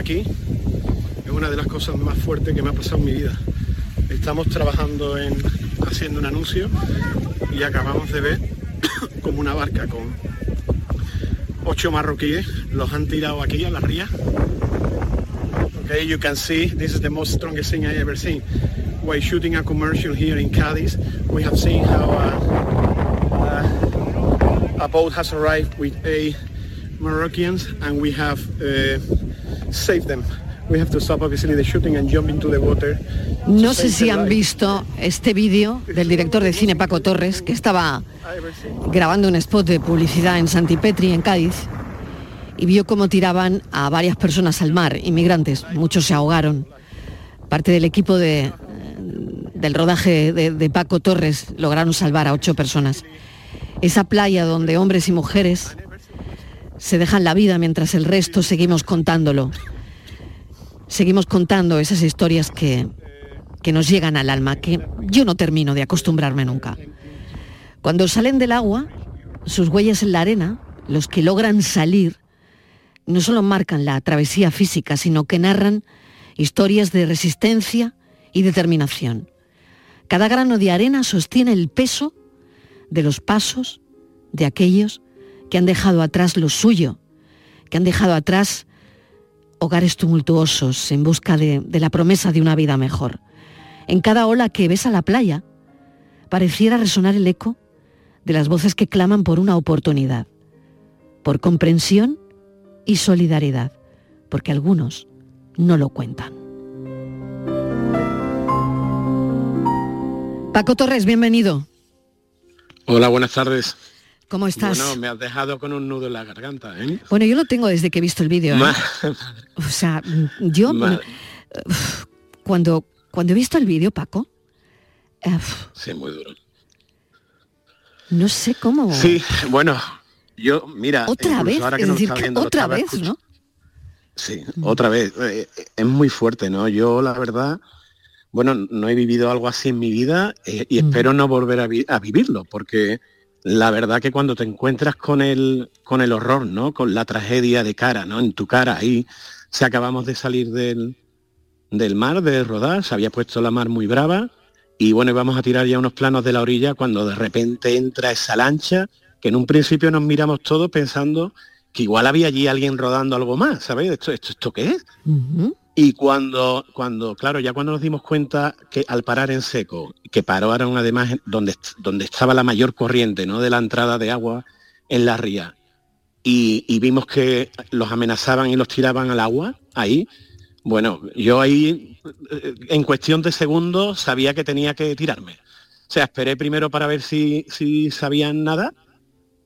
aquí es una de las cosas más fuertes que me ha pasado en mi vida. Estamos trabajando en haciendo un anuncio y acabamos de ver como una barca con ocho marroquíes los han tirado aquí a la ría. Okay, you can see this is the most strongest thing I ever seen. While shooting a commercial here in Cadiz, we have seen how uh, uh, a boat has arrived with a Moroccans and we have uh, saved them. We have to stop obviously the shooting and jump into the water. No sé si han visto este vídeo del director de cine Paco Torres, que estaba grabando un spot de publicidad en Santipetri, en Cádiz, y vio cómo tiraban a varias personas al mar, inmigrantes. Muchos se ahogaron. Parte del equipo de, del rodaje de, de Paco Torres lograron salvar a ocho personas. Esa playa donde hombres y mujeres se dejan la vida mientras el resto seguimos contándolo. Seguimos contando esas historias que, que nos llegan al alma, que yo no termino de acostumbrarme nunca. Cuando salen del agua, sus huellas en la arena, los que logran salir, no solo marcan la travesía física, sino que narran historias de resistencia y determinación. Cada grano de arena sostiene el peso de los pasos de aquellos que han dejado atrás lo suyo, que han dejado atrás hogares tumultuosos en busca de, de, la promesa de una vida mejor. En cada ola que ves a la playa, pareciera resonar el eco de las voces que claman por una oportunidad, por comprensión y solidaridad, porque algunos no lo cuentan. Paco Torres, bienvenido. Hola, buenas tardes. ¿Cómo estás? Bueno, me has dejado con un nudo en la garganta, ¿eh? Bueno, yo lo tengo desde que he visto el vídeo. ¿eh? O sea, yo Madre. uf, cuando cuando he visto el vídeo, Paco, uf, Sí, muy duro. no sé cómo. Sí, bueno, yo, mira, otra vez, ahora que es no decir, viendo, lo otra vez. ¿no? Sí, otra vez. Eh, Es muy fuerte, ¿no? Yo, la verdad, bueno, no he vivido algo así en mi vida eh, y espero no volver a, vi- a vivirlo, porque la verdad que cuando te encuentras con el, con el horror, ¿no? Con la tragedia de cara, ¿no? En tu cara, ahí, si acabamos de salir del, del mar, de rodar, se había puesto la mar muy brava y bueno, íbamos a tirar ya unos planos de la orilla cuando de repente entra esa lancha, que en un principio nos miramos todos pensando que igual había allí alguien rodando algo más, ¿sabéis? ¿Esto, esto, esto qué es? Y cuando, cuando, claro, ya cuando nos dimos cuenta que al parar en seco, que pararon además donde, donde estaba la mayor corriente, ¿no? De la entrada de agua en la ría, y, y vimos que los amenazaban y los tiraban al agua, ahí, bueno, yo ahí, eh, en cuestión de segundos, sabía que tenía que tirarme. O sea, esperé primero para ver si, si sabían nada,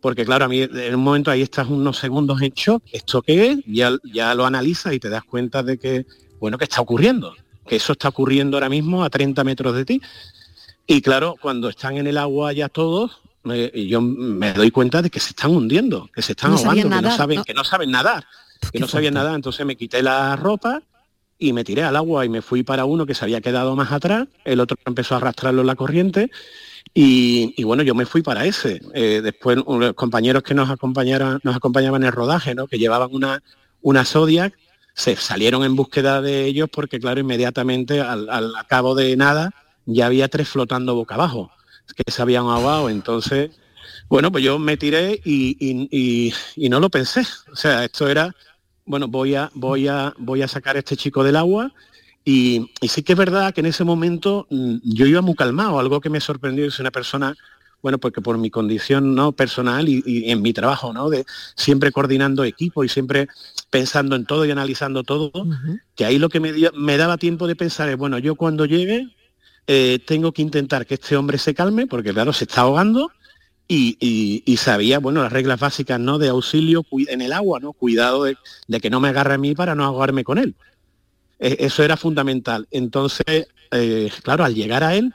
porque claro, a mí en un momento ahí estás unos segundos en shock, ¿esto qué es? Ya, ya lo analizas y te das cuenta de que, bueno, que está ocurriendo, que eso está ocurriendo ahora mismo a 30 metros de ti. Y claro, cuando están en el agua ya todos, me- yo me doy cuenta de que se están hundiendo, que se están No ahogando, que no saben, ¿no? que no saben nadar, que no sabían nadar. Entonces me quité la ropa y me tiré al agua y me fui para uno que se había quedado más atrás, el otro empezó a arrastrarlo en la corriente y, y bueno, yo me fui para ese. Eh, después los compañeros que nos acompañaron, nos acompañaban en el rodaje, ¿no? que llevaban una, una Zodiac, se salieron en búsqueda de ellos porque claro, inmediatamente al, al cabo de nada ya había tres flotando boca abajo, que se habían ahogado. Entonces, Bueno, pues yo me tiré y, no lo pensé. O sea, esto era, bueno, voy a, voy a, voy a sacar a este chico del agua. Y, sí que es verdad que en ese momento mm, yo iba muy calmado, algo que me sorprendió es una persona, bueno, porque por mi condición no personal y, en mi trabajo, ¿no? De siempre coordinando equipo y siempre pensando en todo y analizando todo, que ahí lo que me, me daba tiempo de pensar es, bueno, yo cuando llegue eh, tengo que intentar que este hombre se calme, porque claro, se está ahogando, y, sabía, bueno, las reglas básicas, ¿no? De auxilio en el agua, ¿no? Cuidado de, que no me agarre a mí para no ahogarme con él. E, eso era fundamental. Entonces, eh, claro, al llegar a él,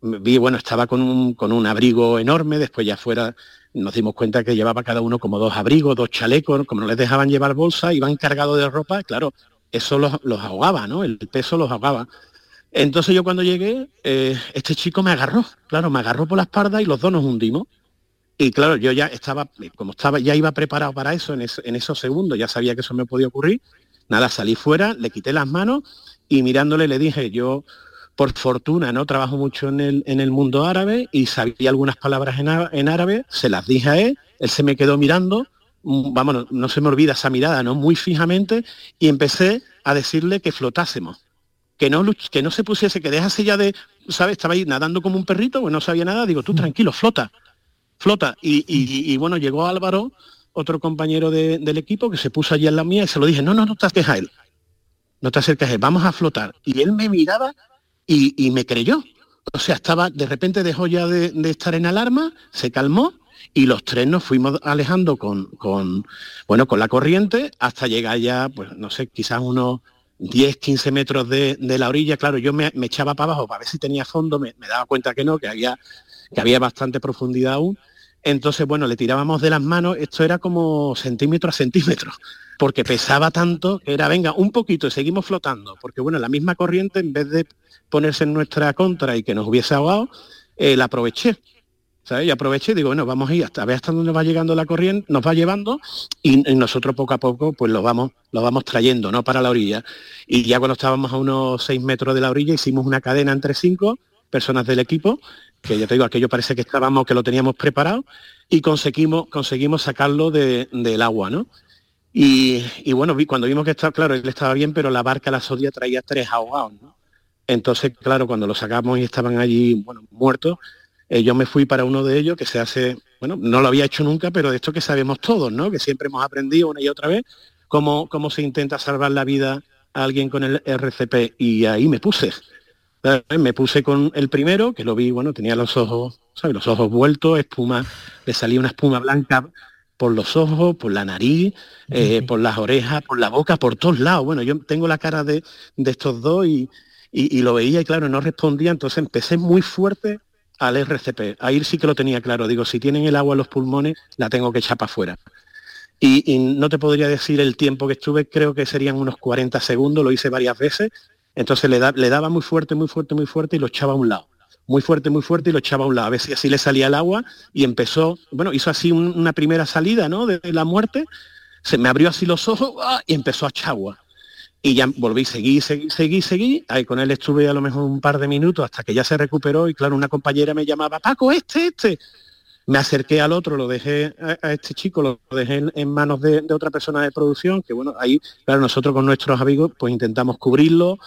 vi, bueno, estaba con un, con un abrigo enorme, después ya fuera nos dimos cuenta que llevaba cada uno como dos abrigos, dos chalecos, como no les dejaban llevar bolsa, iban cargados de ropa, claro, eso los, los ahogaba, ¿no? El peso los ahogaba. Entonces yo cuando llegué, eh, este chico me agarró, claro, me agarró por la espalda y los dos nos hundimos. Y claro, yo ya estaba, como estaba, ya iba preparado para eso en, esos segundos, ya sabía que eso me podía ocurrir. Nada, salí fuera, le quité las manos y mirándole le dije, yo por fortuna no trabajo mucho en el, en el mundo árabe y sabía algunas palabras en, árabe, se las dije a él, él se me quedó mirando, mm, vamos, no, se me olvida esa mirada, ¿no? Muy fijamente, y empecé a decirle que flotásemos. Que no, que no se pusiese, que dejase ya de, ¿sabes? Estaba ahí nadando como un perrito, pues no sabía nada, digo, tú tranquilo, flota flota. Y, bueno, llegó Álvaro, otro compañero del equipo, que se puso allí en la mía y se lo dije, no, no, no te acerques a él, no te acerques él, vamos a flotar. Y él me miraba y, me creyó. O sea, estaba, de repente dejó ya de, estar en alarma, se calmó y los tres nos fuimos alejando con, con, bueno, con la corriente hasta llegar ya, pues no sé, quizás unos 10, 15 metros de, la orilla. Claro, yo me, echaba para abajo para ver si tenía fondo, me, me, daba cuenta que no, que había que había bastante profundidad aún. Entonces, bueno, le tirábamos de las manos, esto era como centímetro a centímetro, porque pesaba tanto era, venga, un poquito y seguimos flotando, porque bueno, la misma corriente, en vez de ponerse en nuestra contra y que nos hubiese ahogado, eh, la aproveché. ¿sabes? Y aproveché y digo, bueno, vamos a ir hasta ver hasta dónde va llegando la corriente, nos va llevando y, nosotros poco a poco pues lo vamos, lo vamos trayendo, ¿no? Para la orilla. Y ya cuando estábamos a unos seis metros de la orilla hicimos una cadena entre cinco personas del equipo que ya te digo, aquello parece que estábamos, que lo teníamos preparado, y conseguimos, conseguimos sacarlo del agua, ¿no? Y, bueno, cuando vimos que estaba, claro, él estaba bien, pero la barca, la sodia, traía tres ahogados, ¿no? Entonces, claro, cuando lo sacamos y estaban allí, bueno, muertos, eh, yo me fui para uno de ellos que se hace, bueno, no lo había hecho nunca, pero de esto que sabemos todos, ¿no? Que siempre hemos aprendido una y otra vez cómo, cómo se intenta salvar la vida a alguien con el RCP. Y ahí me puse. Me puse con el primero, que lo vi, bueno, tenía los ojos, ¿sabes? Los ojos vueltos, espuma, le salía una espuma blanca por los ojos, por la nariz, eh, por las orejas, por la boca, por todos lados. Bueno, yo tengo la cara de, estos dos y, lo veía y claro, no respondía, entonces empecé muy fuerte al RCP. Ahí sí que lo tenía claro. Digo, si tienen el agua en los pulmones, la tengo que echar para afuera. Y, y, no te podría decir el tiempo que estuve, creo que serían unos 40 segundos, lo hice varias veces entonces le, daba muy fuerte, muy fuerte, muy fuerte y lo echaba a un lado. Muy fuerte, muy fuerte y lo echaba a un lado. A ver si así le salía el agua y empezó, bueno, hizo así una primera salida, ¿no? De, la muerte. Se me abrió así los ojos ¡ah! y empezó a echar agua. Y ya volví, seguí, seguí, seguí, seguí. Ahí con él estuve a lo mejor un par de minutos hasta que ya se recuperó y claro, una compañera me llamaba, Paco, este, este. Me acerqué al otro, lo dejé a, este chico, lo dejé en, manos de, de, otra persona de producción, que bueno, ahí, claro, nosotros con nuestros amigos pues intentamos cubrirlo,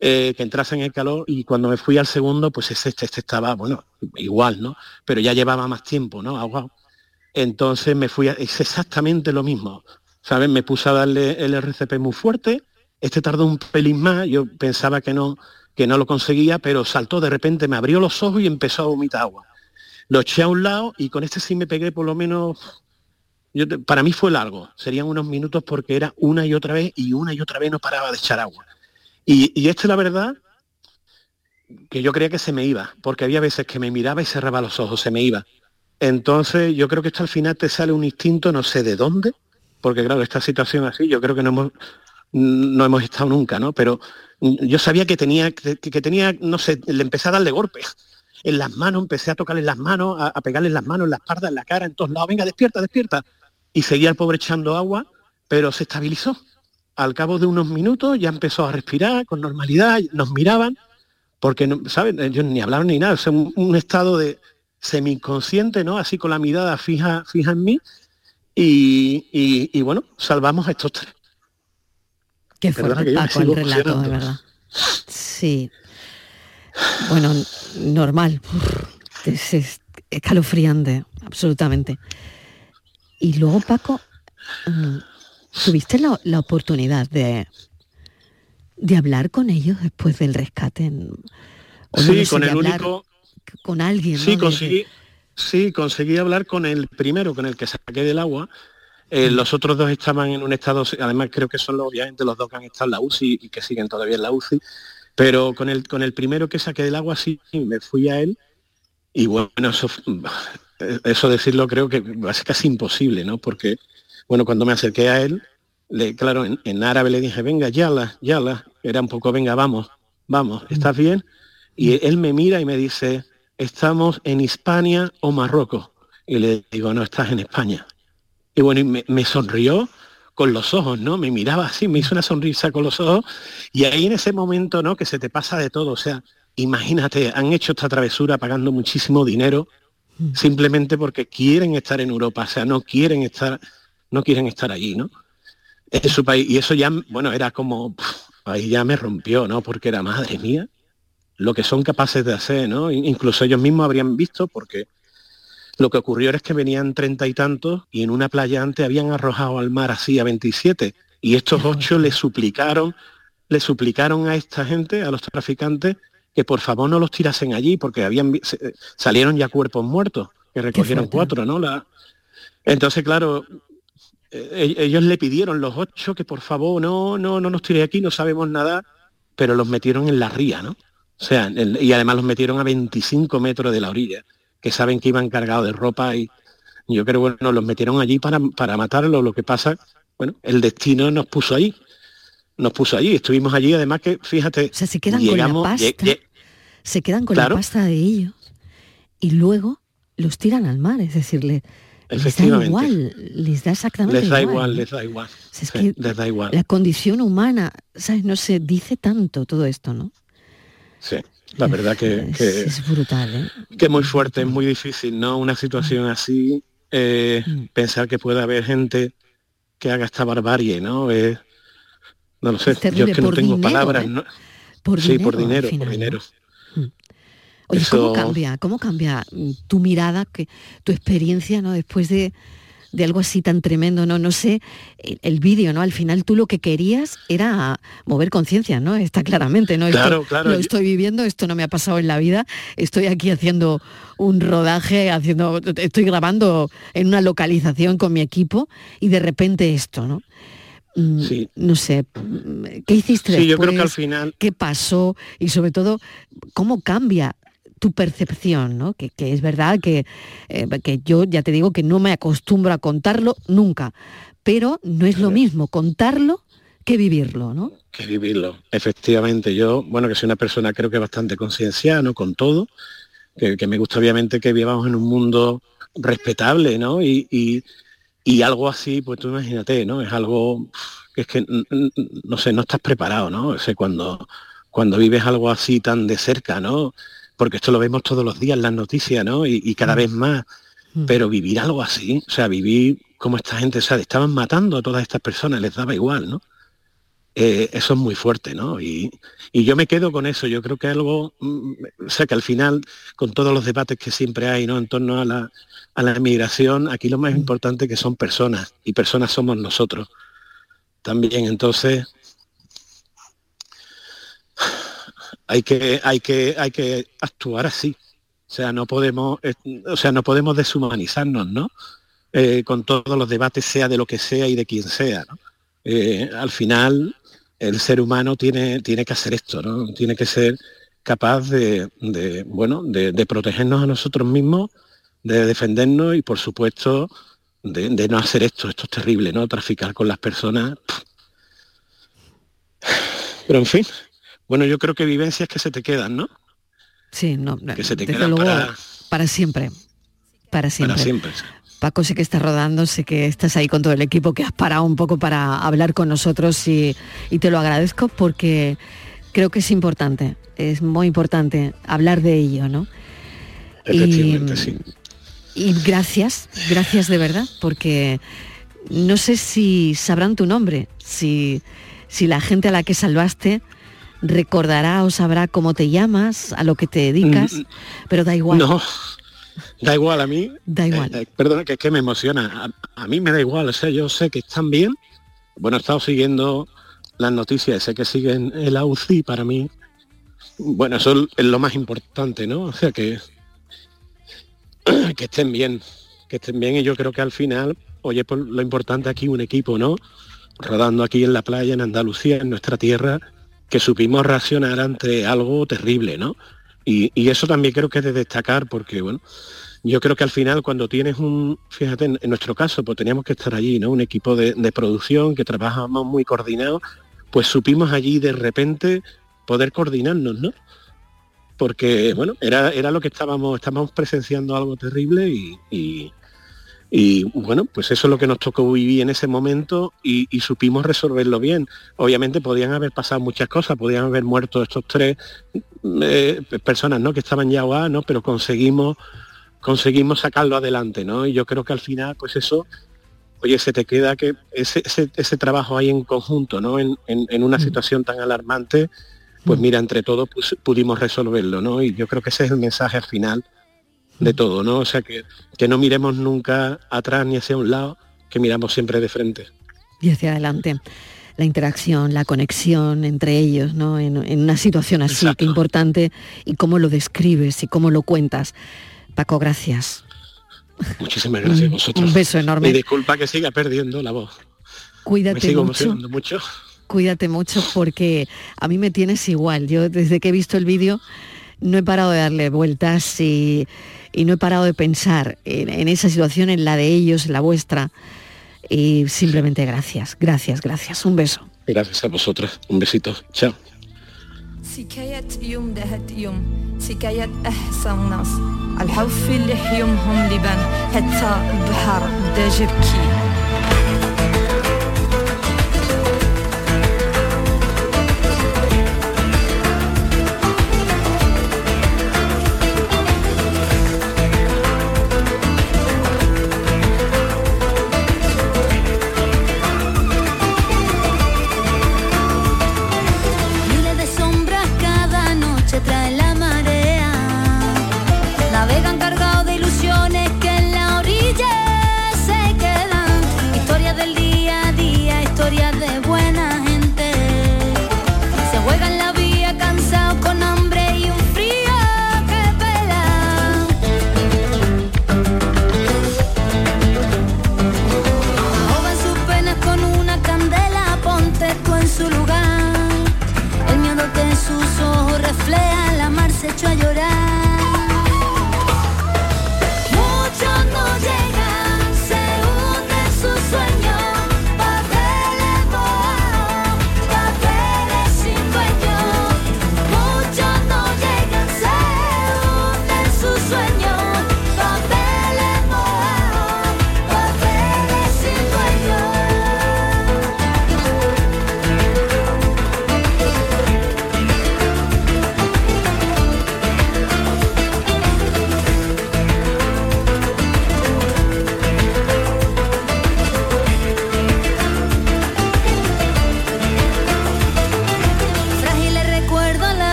eh, que entrase en el calor y cuando me fui al segundo, pues este, este estaba, bueno, igual, ¿no? Pero ya llevaba más tiempo, ¿no? Ahogado. Entonces me fui, a, es exactamente lo mismo, ¿sabes? Me puse a darle el RCP muy fuerte, este tardó un pelín más, yo pensaba que no, que no lo conseguía, pero saltó de repente, me abrió los ojos y empezó a vomitar agua. Lo eché a un lado y con este sí me pegué por lo menos yo, para mí fue largo, serían unos minutos porque era una y otra vez y una y otra vez no paraba de echar agua. Y, y esto la verdad que yo creía que se me iba, porque había veces que me miraba y cerraba los ojos, se me iba. Entonces yo creo que esto al final te sale un instinto, no sé de dónde, porque claro, esta situación así, yo creo que no hemos, no hemos estado nunca, ¿no? Pero yo sabía que tenía, que, tenía, no sé, le empecé a darle golpes en las manos, empecé a tocarle las manos, a, a pegarle las manos, en la espalda, en la cara, en todos lados, venga, despierta, despierta. Y seguía el pobre echando agua, pero se estabilizó al cabo de unos minutos ya empezó a respirar con normalidad, nos miraban, porque, ¿saben? Ellos ni hablaron ni nada, es un, estado de, semi inconsciente, ¿no? Así con la mirada fija, fija en mí. Y, bueno, salvamos a estos tres. Qué fuerte, Paco, el relato, de verdad. Sí. Bueno, normal. Es, escalofriante, absolutamente. Y luego, Paco, mm, ¿tuviste la, oportunidad de, de hablar con ellos después del rescate? sí, con el único... Con alguien. Sí, conseguí, sí, conseguí hablar con el primero, con el que saqué del agua. Eh, mm. los otros dos estaban en un estado, además creo que son los, obviamente los dos que han estado en la UCI y que siguen todavía en la UCI, pero con el, con el primero que saqué del agua sí, me fui a él y bueno, eso, eso decirlo creo que ser casi imposible, ¿no? Porque, bueno, cuando me acerqué a él, le, claro, en, árabe le dije, venga, yala, yala, era un poco, venga, vamos, vamos, ¿estás bien? Y él me mira y me dice, estamos en Hispania o Marruecos. Y le digo, no, estás en España. Y bueno, y me, sonrió con los ojos, ¿no? Me miraba así, me hizo una sonrisa con los ojos. Y ahí en ese momento, ¿no? Que se te pasa de todo. O sea, imagínate, han hecho esta travesura pagando muchísimo dinero simplemente porque quieren estar en Europa. O sea, no quieren estar, no quieren estar allí, ¿no? En su país. Y eso ya, bueno, era como, ahí ya me rompió, ¿no? Porque era madre mía lo que son capaces de hacer, ¿no? Incluso ellos mismos habrían visto porque lo que ocurrió es que venían treinta y tantos y en una playa antes habían arrojado al mar así a 27 y estos ocho le suplicaron, le suplicaron a esta gente, a los traficantes, que por favor no los tirasen allí porque habían salieron ya cuerpos muertos, que recogieron cuatro, ¿no? La, entonces, claro, e, ellos le pidieron los ocho que por favor no, no, no nos tire aquí, no sabemos nada, pero los metieron en la ría, ¿no? O sea, y además los metieron a 25 metros de la orilla, que saben que iban cargados de ropa y yo creo, bueno, los metieron allí para, para matarlos. Lo que pasa, bueno, el destino nos puso ahí. Nos puso allí, estuvimos allí, además que, fíjate, o sea, se quedan con la pasta, se quedan con la pasta de ellos y luego los tiran al mar, es decir, les da igual, les da exactamente les da igual. les da igual, les da igual. La condición humana, ¿sabes? No se dice tanto todo esto, ¿no? Sí, la verdad que, es brutal, ¿eh? que muy fuerte, es muy difícil, ¿no? Una situación mm. así, eh, mm. pensar que puede haber gente que haga esta barbarie, ¿no? no lo sé, yo es que no tengo palabras, ¿eh? ¿no? Por sí, por dinero, por dinero. Oye, ¿cómo cambia? ¿Cómo cambia tu mirada, que, tu experiencia, ¿no? Después de, de algo así tan tremendo, ¿no? No sé, el, vídeo, ¿no? Al final tú lo que querías era mover conciencia, ¿no? Está claramente, ¿no? Claro, claro. Lo estoy viviendo, esto no me ha pasado en la vida, estoy aquí haciendo un rodaje, haciendo, estoy grabando en una localización con mi equipo y de repente esto, ¿no? Mm, sí. No sé, ¿qué hiciste sí, yo creo que al final... ¿Qué pasó? Y sobre todo, ¿cómo cambia tu percepción, ¿no? Que, es verdad que, eh, que yo ya te digo que no me acostumbro a contarlo nunca, pero no es lo mismo contarlo que vivirlo, ¿no? Que vivirlo, efectivamente. Yo, bueno, que soy una persona creo que bastante concienciada, ¿no? Con todo, que, me gusta obviamente que vivamos en un mundo respetable, ¿no? Y, algo así, pues tú imagínate, ¿no? Es algo que es que, no sé, no estás preparado, ¿no? O cuando, cuando vives algo así tan de cerca, ¿no? Porque esto lo vemos todos los días en las noticias, ¿no? Y, cada mm. vez más. Mm. Pero vivir algo así, o sea, vivir como esta gente, o sea, estaban matando a todas estas personas, les daba igual, ¿no? Eh, eso es muy fuerte, ¿no? Y, yo me quedo con eso, yo creo que algo, mm, o sea, que al final, con todos los debates que siempre hay, ¿no? En torno a la, a la inmigración, aquí lo más importante que son personas, y personas somos nosotros también. Entonces, hay que, hay que, hay que actuar así. O sea, no podemos, eh, o sea, no podemos deshumanizarnos, ¿no? Eh, con todos los debates, sea de lo que sea y de quien sea. ¿no? Eh, al final, el ser humano tiene, tiene que hacer esto, ¿no? Tiene que ser capaz de, bueno, de, protegernos a nosotros mismos, de defendernos y, por supuesto, de, de, no hacer esto. Esto es terrible, ¿no? Traficar con las personas. Pero en fin, bueno, yo creo que vivencias que se te quedan, ¿no? Sí, no, que se te quedan para... siempre. Para siempre. Para siempre. Paco, sé que estás rodando, sé que estás ahí con todo el equipo, que has parado un poco para hablar con nosotros y, te lo agradezco porque creo que es importante, es muy importante hablar de ello, ¿no? Efectivamente, y, sí. Y gracias, gracias de verdad, porque no sé si sabrán tu nombre, si, si la gente a la que salvaste recordará o sabrá cómo te llamas, a lo que te dedicas, Mm, pero da igual. No, da igual a mí. Da igual. Eh, eh, perdona, que es que me emociona. A, a mí me da igual, o sea, yo sé que están bien. Bueno, he estado siguiendo las noticias, sé que siguen el UCI para mí. Bueno, eso es lo más importante, ¿no? O sea, que, que estén bien, que estén bien y yo creo que al final, oye, pues lo importante aquí un equipo, ¿no? Rodando aquí en la playa, en Andalucía, en nuestra tierra, que supimos reaccionar ante algo terrible, ¿no? Y, y eso también creo que es de destacar porque, bueno, yo creo que al final cuando tienes un, fíjate, en, nuestro caso, pues teníamos que estar allí, ¿no? Un equipo de, de producción que trabajamos muy coordinado, pues supimos allí de repente poder coordinarnos, ¿no? Porque, bueno, era, era lo que estábamos, estábamos presenciando algo terrible y, y, bueno, pues eso es lo que nos tocó vivir en ese momento y, y, supimos resolverlo bien. Obviamente podían haber pasado muchas cosas, podían haber muerto estos tres eh, personas, ¿no? Que estaban ya ahogadas, ¿no? Pero conseguimos conseguimos sacarlo adelante, ¿no? Y yo creo que al final, pues eso, oye, se te queda que ese, ese, ese trabajo ahí en conjunto, ¿no? En, en, en una situación tan alarmante, pues mira, entre todos pues, pudimos resolverlo, ¿no? Y yo creo que ese es el mensaje al final de todo, ¿no? O sea, que, que no miremos nunca atrás ni hacia un lado, que miramos siempre de frente. Y hacia adelante. La interacción, la conexión entre ellos, ¿no? En, en una situación así, Exacto. que importante, y cómo lo describes y cómo lo cuentas. Paco, gracias. Muchísimas gracias a vosotros. un beso enorme. Y disculpa que siga perdiendo la voz. Me Cuídate sigo mucho. mucho. Cuídate mucho porque a mí me tienes igual. Yo desde que he visto el vídeo no he parado de darle vueltas y, y no he parado de pensar en, en esa situación, en la de ellos, en la vuestra. Y simplemente gracias, gracias, gracias. Un beso. Gracias a vosotras. Un besito. Chao. سكاية يوم دهت يوم سكاية أحسن ناس الحب في اللي يومهم لبان حتى البحر بدا جبكي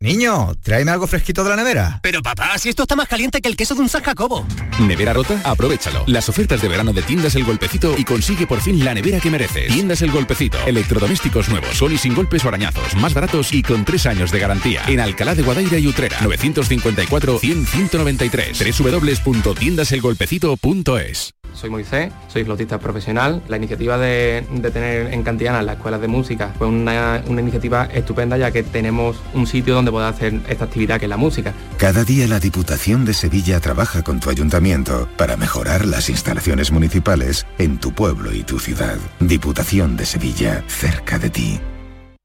Niño, tráeme algo fresquito de la nevera. Pero papá, si esto está más caliente que el queso de un San Jacobo. ¿Nevera rota? Aprovechalo. Las ofertas de verano de Tiendas El Golpecito y consigue por fin la nevera que mereces. Tiendas El Golpecito. Electrodomésticos nuevos, son y sin golpes o arañazos, más baratos y con tres años de garantía. En Alcalá de Guadaira y Utrera. 954-100-193. www.tiendaselgolpecito.es soy Moisés, soy flautista profesional. La iniciativa de, tener en Cantiana las escuelas de música fue una, una, iniciativa estupenda ya que tenemos un sitio donde hacer esta actividad que es la música. Cada día la Diputación de Sevilla trabaja con tu ayuntamiento para mejorar las instalaciones municipales en tu pueblo y tu ciudad. Diputación de Sevilla, cerca de ti.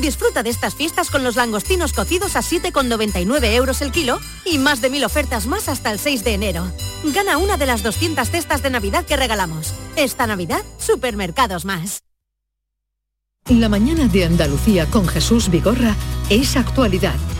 Disfruta de estas fiestas con los langostinos cocidos a 7,99 euros el kilo y más de mil ofertas más hasta el 6 de enero. Gana una de las 200 cestas de Navidad que regalamos. Esta Navidad, Supermercados Más. La mañana de Andalucía con Jesús Vigorra es actualidad,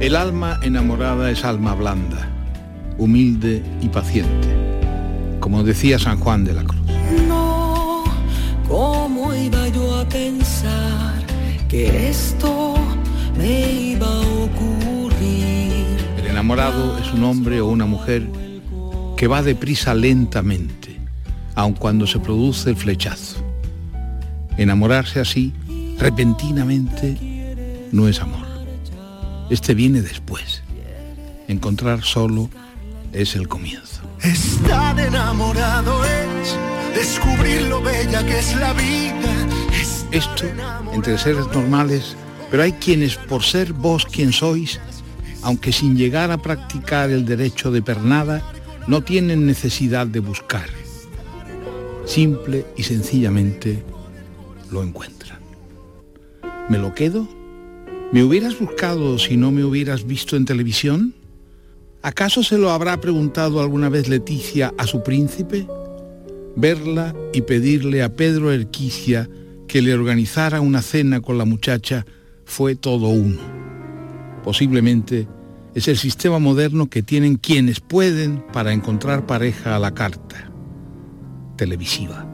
El alma enamorada es alma blanda, humilde y paciente, como decía San Juan de la Cruz. No, ¿cómo iba yo a pensar que esto me iba a ocurrir? El enamorado es un hombre o una mujer que va deprisa lentamente, aun cuando se produce el flechazo. Enamorarse así, repentinamente, no es amor. Este viene después. Encontrar solo es el comienzo. Estar enamorado es descubrir lo bella que es la vida. Esto, entre seres normales, pero hay quienes por ser vos quien sois, aunque sin llegar a practicar el derecho de pernada, no tienen necesidad de buscar. Simple y sencillamente lo encuentran. ¿Me lo quedo? ¿Me hubieras buscado si no me hubieras visto en televisión? ¿Acaso se lo habrá preguntado alguna vez Leticia a su príncipe? Verla y pedirle a Pedro Erquicia que le organizara una cena con la muchacha fue todo uno. Posiblemente es el sistema moderno que tienen quienes pueden para encontrar pareja a la carta, televisiva.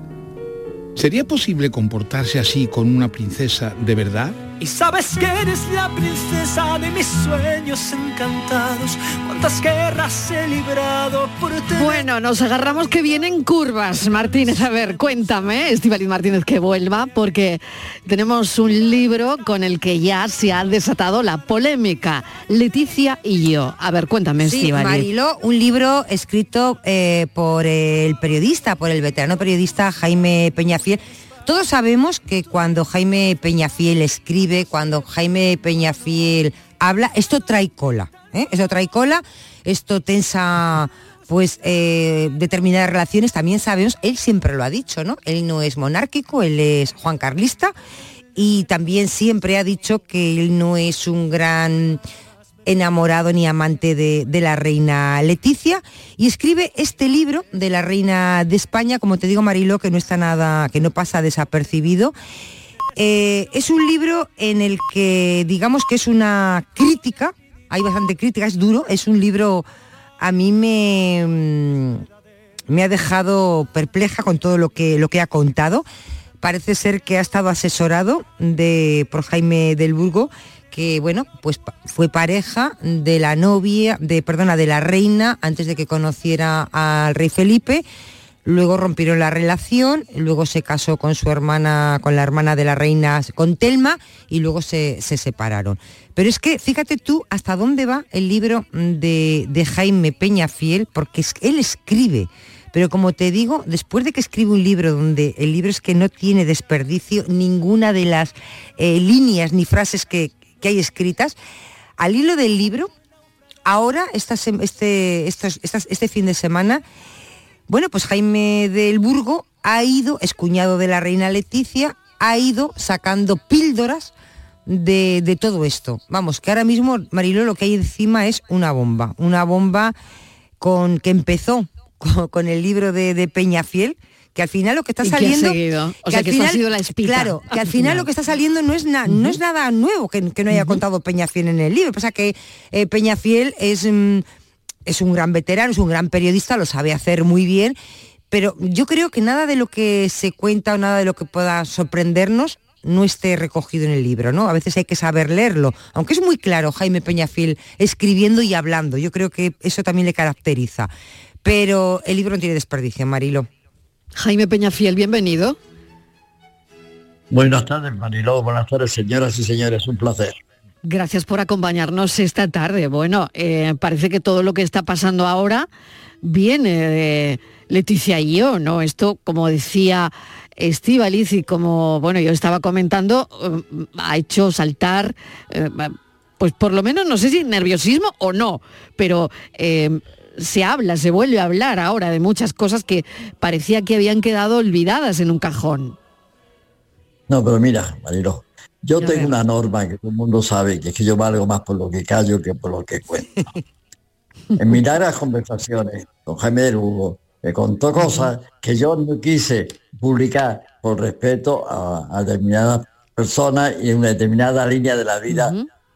¿Sería posible comportarse así con una princesa de verdad? Y sabes que eres la princesa de mis sueños encantados. Cuántas guerras he librado por ti. Bueno, nos agarramos que vienen curvas, Martínez. A ver, cuéntame, Estivaliz Martínez, que vuelva, porque tenemos un libro con el que ya se ha desatado la polémica. Leticia y yo. A ver, cuéntame, Sí, Estíbaliz. Mariló, un libro escrito eh, por el periodista, por el veterano periodista Jaime Peñafiel. Todos sabemos que cuando Jaime Peñafiel escribe, cuando Jaime Peñafiel habla, esto trae cola. ¿eh? Esto trae cola, esto tensa pues eh, determinadas relaciones. También sabemos, él siempre lo ha dicho, ¿no? Él no es monárquico, él es Juan Carlista y también siempre ha dicho que él no es un gran enamorado ni amante de, la reina Leticia y escribe este libro de la reina de España, como te digo Mariló, que no está nada, que no pasa desapercibido. Eh, es un libro en el que digamos que es una crítica, hay bastante crítica, es duro, es un libro a mí me, mm, me ha dejado perpleja con todo lo que, lo que ha contado. Parece ser que ha estado asesorado de, por Jaime del Burgo, que bueno, pues fue pareja de la novia, de perdona, de la reina antes de que conociera al rey Felipe. Luego rompieron la relación, luego se casó con su hermana, con la hermana de la reina, con Telma, y luego se, se separaron. Pero es que fíjate tú hasta dónde va el libro de, de Jaime Peñafiel, porque es- él escribe. Pero como te digo, después de que escribe un libro donde el libro es que no tiene desperdicio ninguna de las eh, líneas ni frases que, que hay escritas, al hilo del libro, ahora, esta este, este fin de semana, bueno, pues Jaime del Burgo ha ido, es cuñado de la reina Leticia, ha ido sacando píldoras de, de todo esto. Vamos, que ahora mismo, Mariló, lo que hay encima es una bomba. Una bomba con, que empezó con, con el libro de, de Peñafiel, que al final lo que está que saliendo... O que sea, al que esto ha sido la espita. Claro, que al Al final final. lo que está saliendo no es, na- no es nada nuevo que, no haya contado Peñafiel en el libro. Pasa que eh, Peñafiel es, mm, es un gran veterano, es un gran periodista, lo sabe hacer muy bien, pero yo creo que nada de lo que se cuenta o nada de lo que pueda sorprendernos no esté recogido en el libro, ¿no? A veces hay que saber leerlo, aunque es muy claro Jaime Peñafiel escribiendo y hablando, yo creo que eso también le caracteriza. Pero el libro no tiene desperdicio, Marilo. Jaime Peñafiel, bienvenido. Buenas tardes, Mariló. Buenas tardes, señoras y señores. Un placer. Gracias por acompañarnos esta tarde. Bueno, eh, parece que todo lo que está pasando ahora viene de Leticia y yo, ¿no? Esto, como decía Estíbaliz y como, bueno, yo estaba comentando, eh, ha hecho saltar, eh, pues por lo menos, no sé si nerviosismo o no, pero eh, se habla, se vuelve a hablar ahora de muchas cosas que parecía que habían quedado olvidadas en un cajón. No, pero mira, Mariló, yo tengo una norma que todo el mundo sabe, que es que yo valgo más por lo que callo que por lo que cuento. en mis largas conversaciones con Jaime del Hugo, me contó cosas que yo no quise publicar por respeto a, a determinadas personas y en una determinada línea de la vida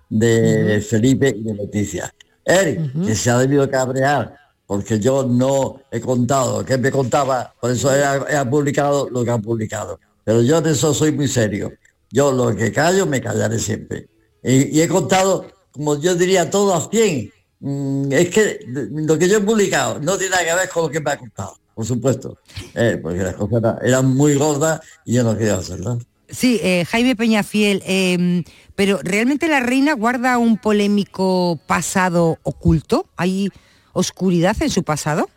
de Felipe y de Leticia. Él, que se ha debido cabrear porque yo no he contado que me contaba, por eso he, he publicado lo que ha publicado. Pero yo de eso soy muy serio. Yo lo que callo, me callaré siempre. Y, y he contado, como yo diría, todo a 100. Mm, es que lo que yo he publicado no tiene nada que ver con lo que me ha contado, por supuesto. Eh, porque las cosas eran, eran muy gordas y yo no quería hacerlas. Sí, eh, Jaime Peñafiel, eh, pero ¿realmente la reina guarda un polémico pasado oculto? ¿Hay oscuridad en su pasado?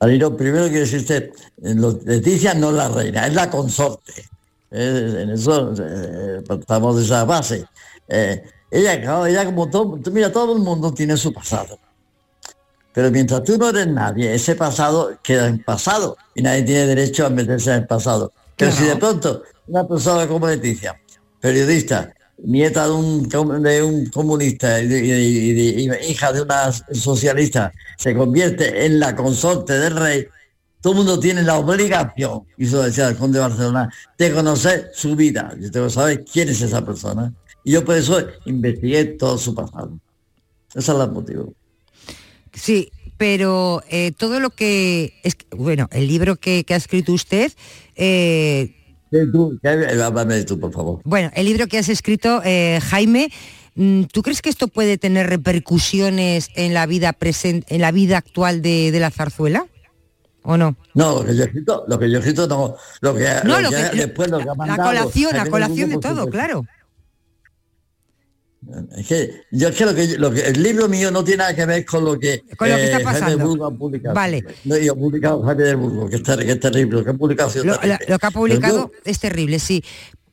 Marino, primero quiero decirte, eh, Leticia no es la reina, es la consorte. Eh, en eso eh, partamos de esa base. Eh, ella, ella como todo, mira, todo el mundo tiene su pasado. Pero mientras tú no eres nadie, ese pasado queda en pasado y nadie tiene derecho a meterse en el pasado. Pero si de pronto una persona como Leticia, periodista, nieta de un, de un comunista y, hija de una socialista, se convierte en la consorte del rey, todo el mundo tiene la obligación, eso decía el conde de Barcelona, de conocer su vida. Yo tengo que saber quién es esa persona. Y yo por eso investigué todo su pasado. Ese es el motivo. Sí, pero eh, todo lo que es bueno, el libro que, que ha escrito usted. Eh, tú, háblame tú, por favor. Bueno, el libro que has escrito, eh, Jaime, mm, ¿tú crees que esto puede tener repercusiones en la vida presente, en la vida actual de, de la zarzuela? ¿O no? No, lo que yo he escrito, lo que yo he escrito no, lo que, no, lo lo que- que- después lo que ha la colación, la colación de todo, claro. Es que yo es que lo que, el libro mío no tiene nada que ver con lo que, eh, Con lo que está Jaime pasando. Burgo ha publicado. Vale. No, yo he publicado del Burgo, que es, ter- que es terrible, lo que ha publicado Lo, terrible. la- lo que ha publicado yo- es terrible, sí.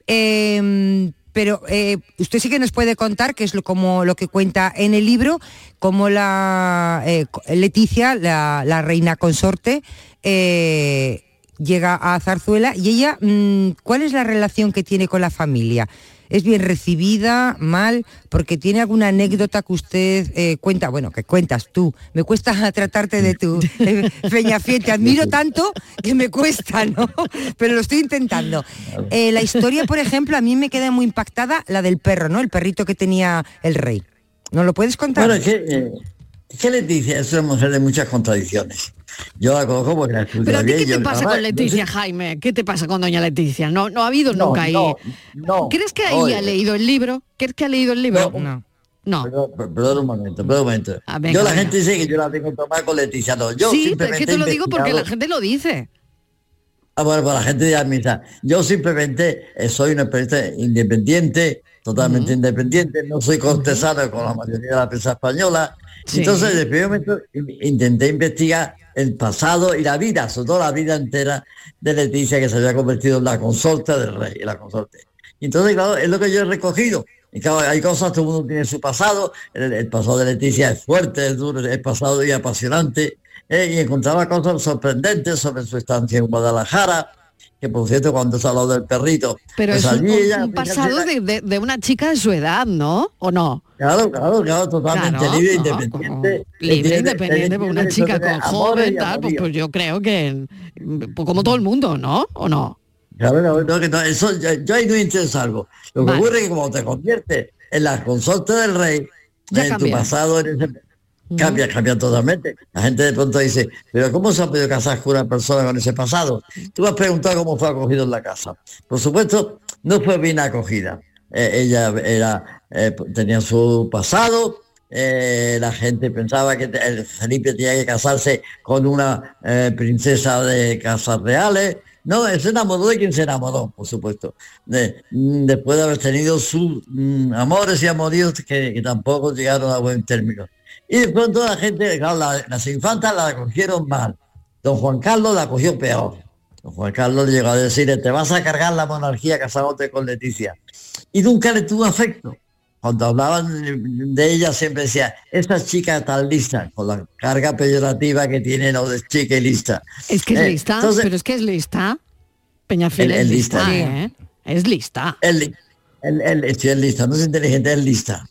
Eh, pero eh, usted sí que nos puede contar, que es lo, como lo que cuenta en el libro, como la eh, Leticia, la, la reina consorte, eh, llega a Zarzuela y ella, mm, ¿cuál es la relación que tiene con la familia? ¿Es bien recibida, mal? Porque tiene alguna anécdota que usted eh, cuenta, bueno, que cuentas tú. Me cuesta tratarte de tu eh, Peñafiel, te admiro tanto que me cuesta, ¿no? Pero lo estoy intentando. Eh, la historia, por ejemplo, a mí me queda muy impactada la del perro, ¿no? El perrito que tenía el rey. ¿No lo puedes contar? Bueno, es que, que Leticia es una mujer de muchas contradicciones. Yo la conozco porque la Pero a ti, ¿qué te pasa con Leticia, Jaime? ¿Qué te pasa con doña Leticia? No, no ha habido No, nunca ahí. no, no. ¿Crees que ahí ha leído el libro? ¿Crees que ha leído el libro? No. No. Perdón, per- perdón un momento, perdón un momento. Ah, venga, yo la venga. gente dice que yo la tengo tomada con Leticia. No, yo sí, pero es que te lo digo porque la gente lo dice. Ah, bueno, pues la gente de misa. Yo simplemente eh, soy una periodista independiente, totalmente independiente, no soy cortesano con la mayoría de la prensa española. Sí. Entonces, desde el primer momento in- intenté investigar el pasado y la vida, sobre todo la vida entera de Leticia, que se había convertido en la consorte del rey, la consorte. Y Entonces, claro, es lo que yo he recogido. Y claro, hay cosas, todo el mundo tiene su pasado, el, el pasado de Leticia es fuerte, es duro, es pasado y apasionante, eh, y encontraba cosas sorprendentes sobre su estancia en Guadalajara, que por cierto cuando se habló del perrito, Pero pues es un, allí un- ella, un pasado de, de- de una chica de su edad, ¿no? ¿O no? Claro, claro, claro, totalmente Claro, libre, no, independiente. Libre, Tiene- independiente, pues una chica con joven, tal, pues, pues yo creo que pues como todo el mundo, ¿no? ¿O no? Claro, no, no, que no, eso, yo, yo ahí no entiendo algo. Lo que Vale. ocurre es que como te conviertes en la consorte del rey, Ya en tu pasado en ese- cambia, cambia totalmente. La gente de pronto dice, pero ¿cómo se ha podido casar con una persona con ese pasado? Tú me has preguntado cómo fue acogido en la casa. Por supuesto, no fue bien acogida. Eh, ella era, eh, tenía su pasado, eh, la gente pensaba que el Felipe tenía que casarse con una eh, princesa de casas reales. No, se enamoró de quien se enamoró, por supuesto. De- mm, después de haber tenido sus mm, amores y amoríos que, que tampoco llegaron a buen término. Y de pronto la gente, claro, la- las infantas la acogieron mal. Don Juan Carlos la cogió peor. Don Juan Carlos le llegó a decirle, te vas a cargar la monarquía casándote con Leticia. Y nunca le tuvo afecto. Cuando hablaban de- ella siempre decía, esa chica tan lista, con la carga peyorativa que tiene lo de chica y lista. Es que es Eh, lista, entonces- pero es que es lista. Peñafiel El- es el lista. ¿eh? Es lista. Él, él, sí, es lista, no es inteligente, es lista.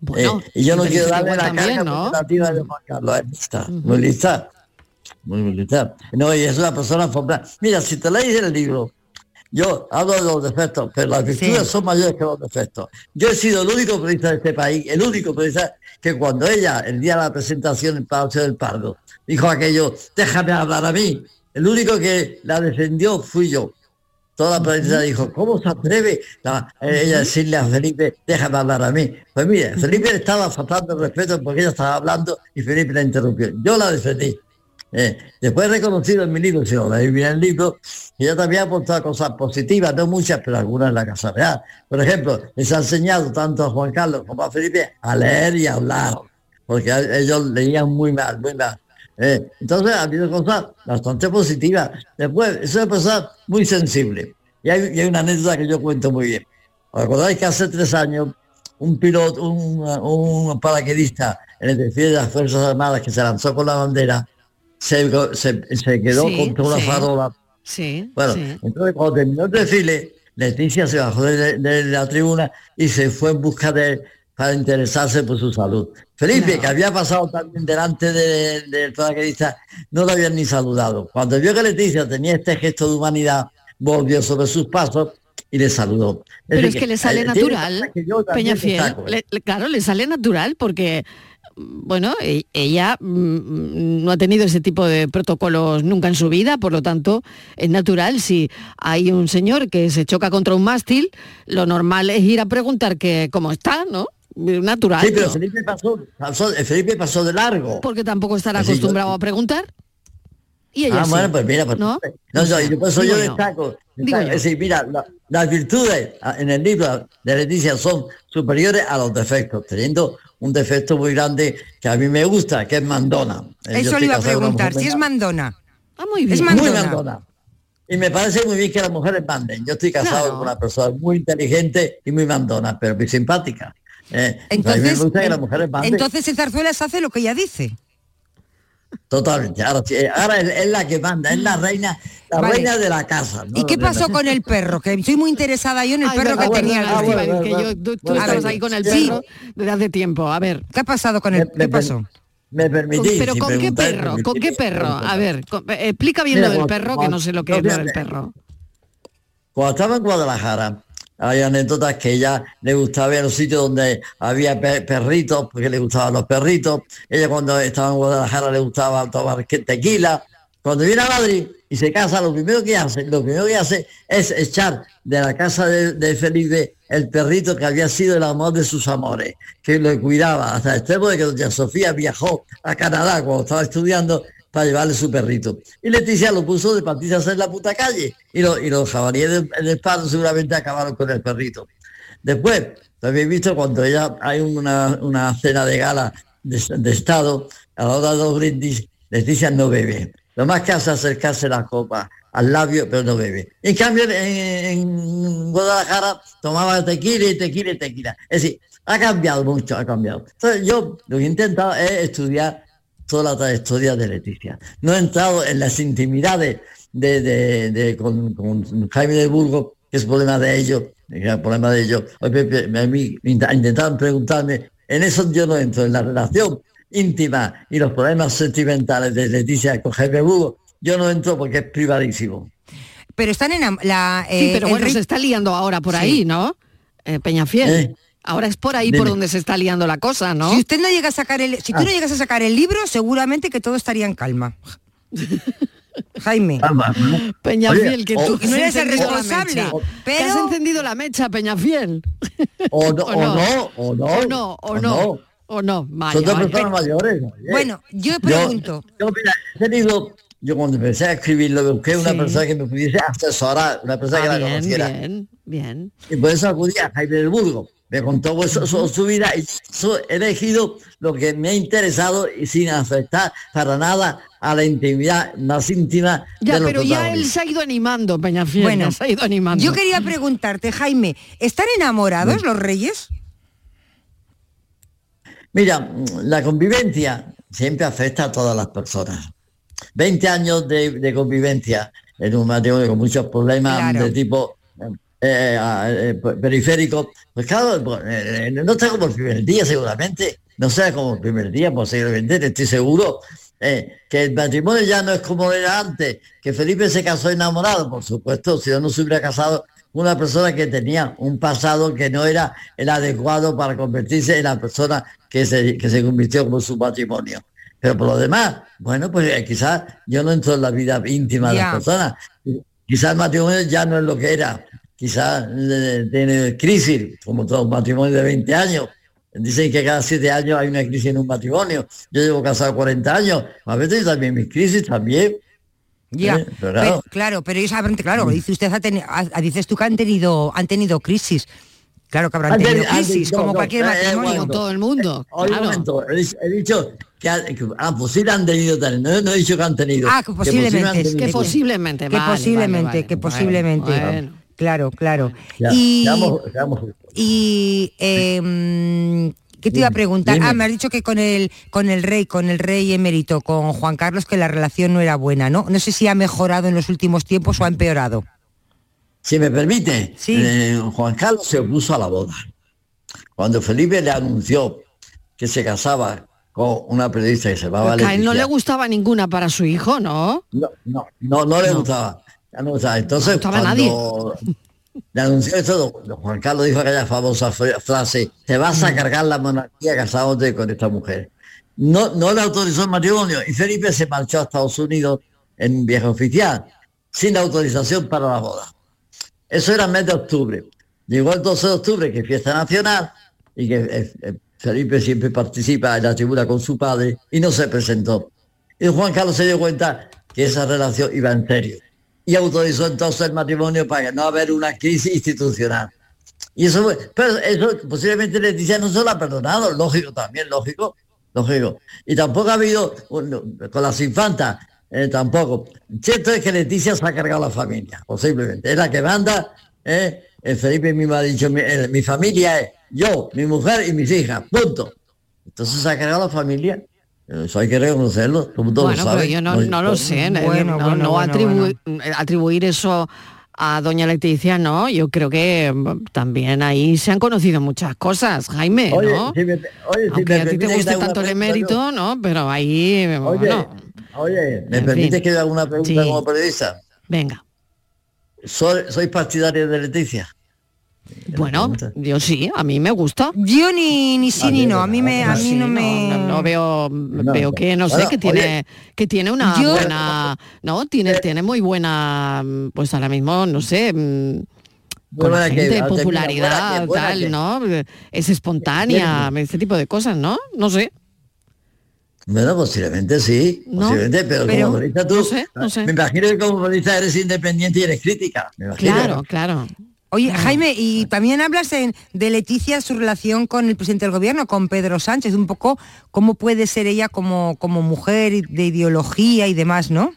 Bueno, Eh, y yo no quiero darle la también, carga ¿no? de Juan Carlos, es lista, muy lista. Muy, lista. No, y es una persona formada. Mira, si te lees el libro, yo hablo de los defectos, pero las virtudes son mayores que los defectos. Yo he sido el único periodista de este país, el único periodista que cuando ella, el día de la presentación en Palacio del Pardo, dijo aquello, déjame hablar a mí. El único que la defendió fui yo. Toda la prensa dijo, ¿cómo se atreve la- eh, ella a decirle a Felipe, déjame hablar a mí? Pues mire, Felipe le estaba faltando el respeto porque ella estaba hablando y Felipe la interrumpió. Yo la defendí. Eh, después he reconocido en mi libro, si lo leí bien el libro, que ella también ha aportado cosas positivas, no muchas, pero algunas en la Casa Real. Por ejemplo, les ha enseñado tanto a Juan Carlos como a Felipe a leer y a hablar, porque ellos leían muy mal, muy mal. Eh, entonces ha habido cosas bastante positivas. Después, es una persona muy sensible. Y hay, y hay una anécdota que yo cuento muy bien. ¿Os acordáis que hace tres años un piloto, un, un paraquedista en el desfile de las Fuerzas Armadas que se lanzó con la bandera, se, se- se quedó Sí, contra una sí. farola Sí, bueno, sí. entonces cuando terminó el desfile, Leticia se bajó de, de la tribuna y se fue en busca de él para interesarse por su salud. Felipe, que había pasado también delante de- del paracaidista, no lo habían ni saludado. Cuando vio que Leticia tenía este gesto de humanidad, volvió sobre sus pasos y le saludó. Pero es que le sale eh, natural, Peñafiel. ¿eh? Le- claro, le sale natural porque bueno, e- ella mm, no ha tenido ese tipo de protocolos nunca en su vida, por lo tanto, es natural, si hay un señor que se choca contra un mástil, lo normal es ir a preguntar que cómo está, ¿no? Natural. Sí, pero ¿no? Felipe pasó, pasó- Felipe pasó de largo. Porque tampoco estará Sí, yo- acostumbrado a preguntar. Y ella ah, sí. bueno, pues mira, pues, ¿No? no, yo, y por eso Digo yo yo. destaco, yo. es decir, mira, la- las virtudes ah, en el libro de Leticia son superiores a los defectos, teniendo un defecto muy grande que a mí me gusta, que es mandona. Eh, yo Eso le iba a preguntar, si es mandona. Ah, muy Es muy mandona. mandona. Y me parece muy bien que las mujeres manden. Yo estoy casado Claro. con una persona muy inteligente y muy mandona, pero muy simpática. Eh, Entonces, gusta que las mujeres manden. entonces en Zarzuelas hace lo que ella dice. Totalmente. Ahora, sí, ahora es, es la que manda, es la reina, la Vale. reina de la casa. ¿no? ¿Y qué pasó con el perro? Que estoy muy interesada yo en el Ay, perro que tenía. perdona, el Estíbaliz, rey. que yo- tú, tú A estabas ver, ahí con el sí. perro desde hace tiempo. A ver. ¿Qué ha pasado con el Me- qué me- pasó? Me permitís. pero si ¿con qué perro? ¿Con qué perro? A ver, con- eh, explica bien Mira, lo del cuando- perro, que no sé lo que no, es lo del perro. Cuando estaba en Guadalajara, hay anécdotas que ella le gustaba ir a los sitios donde había pe- perritos, porque le gustaban los perritos. Ella cuando estaba en Guadalajara le gustaba tomar tequila. Cuando viene a Madrid y se casa, lo primero que hace, lo primero que hace es echar de la casa de, de Felipe el perrito que había sido el amor de sus amores, que lo cuidaba hasta el extremo de que doña Sofía viajó a Canadá cuando estaba estudiando para llevarle su perrito. Y Leticia lo puso de patillas en la puta calle y, lo- y los jabalíes del- paro seguramente acabaron con el perrito. Después, he visto cuando ella hay una, una cena de gala de, Estado, a la hora de los brindis, Leticia no bebe. Lo más que hace acercarse la copa al labio, pero no bebe. En cambio, en, Guadalajara tomaba tequila y tequila y tequila. Es decir, ha cambiado mucho, ha cambiado. Yo lo que he intentado es estudiar toda la trayectoria de Leticia. No he entrado en las intimidades de, de- de- con, con Jaime de Burgos, que es problema de ellos, que es el problema de ellos. Hoy Pepe, a mí int- intentaban preguntarme, en eso yo no entro, en la relación íntima y los problemas sentimentales de Leticia con Jaime Burgos, yo no entro porque es privadísimo. Pero están en la Sí, eh, pero el bueno, se está liando ahora por Sí. ahí, ¿no? Eh, Peñafiel. Eh. Ahora es por ahí por donde se está liando la cosa, ¿no? Si usted no llega a sacar el, si tú Ah. no llegas a sacar el libro, seguramente que todo estaría en calma. Jaime. Peñafiel, Oye, que o- tú no eres el la responsable, pero- Que has encendido la mecha, Peñafiel. O no, ¿O o no? no, o no, O no, o no. O no, vaya, Son dos vaya. personas mayores. oye. Bueno, yo pregunto. Yo, mira, he tenido, yo cuando empecé a escribirlo, busqué una Sí. persona que me pudiese asesorar, una persona Ah, que la bien, conociera. bien, bien. Y por eso acudí a Jaime del Burgo. Me contó eso, eso- su vida y eso he elegido lo que me ha interesado y sin afectar para nada a la intimidad más íntima Ya, de los pero ya él se ha ido animando, Peñafiel. Bueno, se ha ido animando. Yo quería preguntarte, Jaime, ¿están enamorados los reyes? Mira, la convivencia siempre afecta a todas las personas. 20 años de, de convivencia en un matrimonio con muchos problemas Claro. de tipo eh, eh, periférico, pues claro, pues, eh, no está como el primer día seguramente, no sea como el primer día, posiblemente, estoy seguro, eh, que el matrimonio ya no es como era antes, que Felipe se casó enamorado, por supuesto, si no, no se hubiera casado una persona que tenía un pasado que no era el adecuado para convertirse en la persona que se, que se convirtió como su matrimonio. Pero por lo demás, bueno, pues quizás yo no entro en la vida íntima de las personas. Quizás el matrimonio ya no es lo que era. Quizás eh, tiene crisis, como todo matrimonio de 20 años. Dicen que cada siete años hay una crisis en un matrimonio. Yo llevo casado 40 años. A veces también mis crisis también. Ya, Eh, pero claro. claro, pero ellos saben, claro, dice usted, ha teni- ha- dices tú que han tenido, han tenido crisis. Claro que habrán tenido crisis, como no, cualquier eh, eh, matrimonio. todo el mundo. Momento, he, dicho- he dicho que, ah, pues han tenido, tal, no, no he dicho que han tenido. Ah, que posiblemente, han tenido. Que posiblemente, que posiblemente, vale, vale. que posiblemente. Claro, claro. Ya, y seamos- seamos justos. y eh, ¿qué te iba a preguntar? dime. Ah, me has dicho que con el con el rey, con el rey emérito, con Juan Carlos, que la relación no era buena, ¿no? No sé si ha mejorado en los últimos tiempos o ha empeorado. Si me permite, Sí. eh, Juan Carlos se opuso a la boda. Cuando Felipe le anunció que se casaba con una periodista que se llamaba a él no le gustaba ninguna para su hijo, ¿no? no, no, no, no le gustaba. Ya no gustaba. Entonces, No gustaba a cuando le anunció esto, Juan Carlos dijo aquella famosa fra- frase, te vas Mm. a cargar la monarquía casándote con esta mujer. no, no le autorizó el matrimonio y Felipe se marchó a Estados Unidos en un viaje oficial, sin autorización para la boda. Eso era el mes de octubre. Llegó el 12 de octubre, que es fiesta nacional, y que eh, eh, Felipe siempre participa en la tribuna con su padre, y no se presentó. Y Juan Carlos se dio cuenta que esa relación iba en serio. Y autorizó entonces el matrimonio para no haber una crisis institucional. Y eso fue, pero eso posiblemente Leticia no se lo ha perdonado, lógico también, lógico, lógico. Y tampoco ha habido, con las infantas, eh, tampoco. Cierto es que Leticia se ha cargado la familia, posiblemente. Es la que manda, eh, el Felipe mismo ha dicho, eh, mi familia es yo, mi mujer y mis hijas, punto. Entonces se ha cargado la familia. Eso hay que reconocerlo, todo bueno, lo sabe. pero yo no, no lo sé, no- no, no atribu- atribuir eso a doña Leticia, no, yo creo que mm, también ahí se han conocido muchas cosas, Jaime, Oye, ¿no? si me- oye, si Aunque me a ti te guste tanto el emérito, ¿no? Pero ahí, Oye, bueno, oye, ¿me En permite fin. que haga una pregunta Sí. como periodista? venga. ¿Soy, soy partidario de Leticia? Bueno, yo sí, a mí me gusta. Yo ni, ni sí ni no, a mí me, a mí no me... no, no veo, veo que no sé, que tiene, oye. que tiene una Yo- buena, no, tiene, tiene muy buena, pues ahora mismo, no sé, mm, con la que- ah, popularidad, buena que- buena tal, que- ¿no? Es espontánea, ese tipo de cosas, ¿no? No sé. Bueno, posiblemente sí, No, posiblemente, pero, pero como tú, no sé, no sé. me imagino que como periodista eres independiente y eres crítica. me imagino. Claro, claro. Oye, Jaime, y también hablas en- de Leticia, su relación con el presidente del gobierno, con Pedro Sánchez, un poco cómo puede ser ella como, como mujer de ideología y demás, ¿no?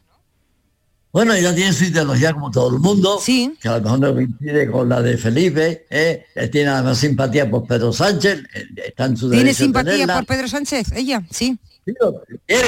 Bueno, ella tiene su ideología como todo el mundo, sí. que a lo mejor no coincide con la de Felipe, ¿eh? Eh, tiene además simpatía por Pedro Sánchez, eh, está en su ¿Tiene derecho simpatía por Pedro Sánchez? Ella, sí.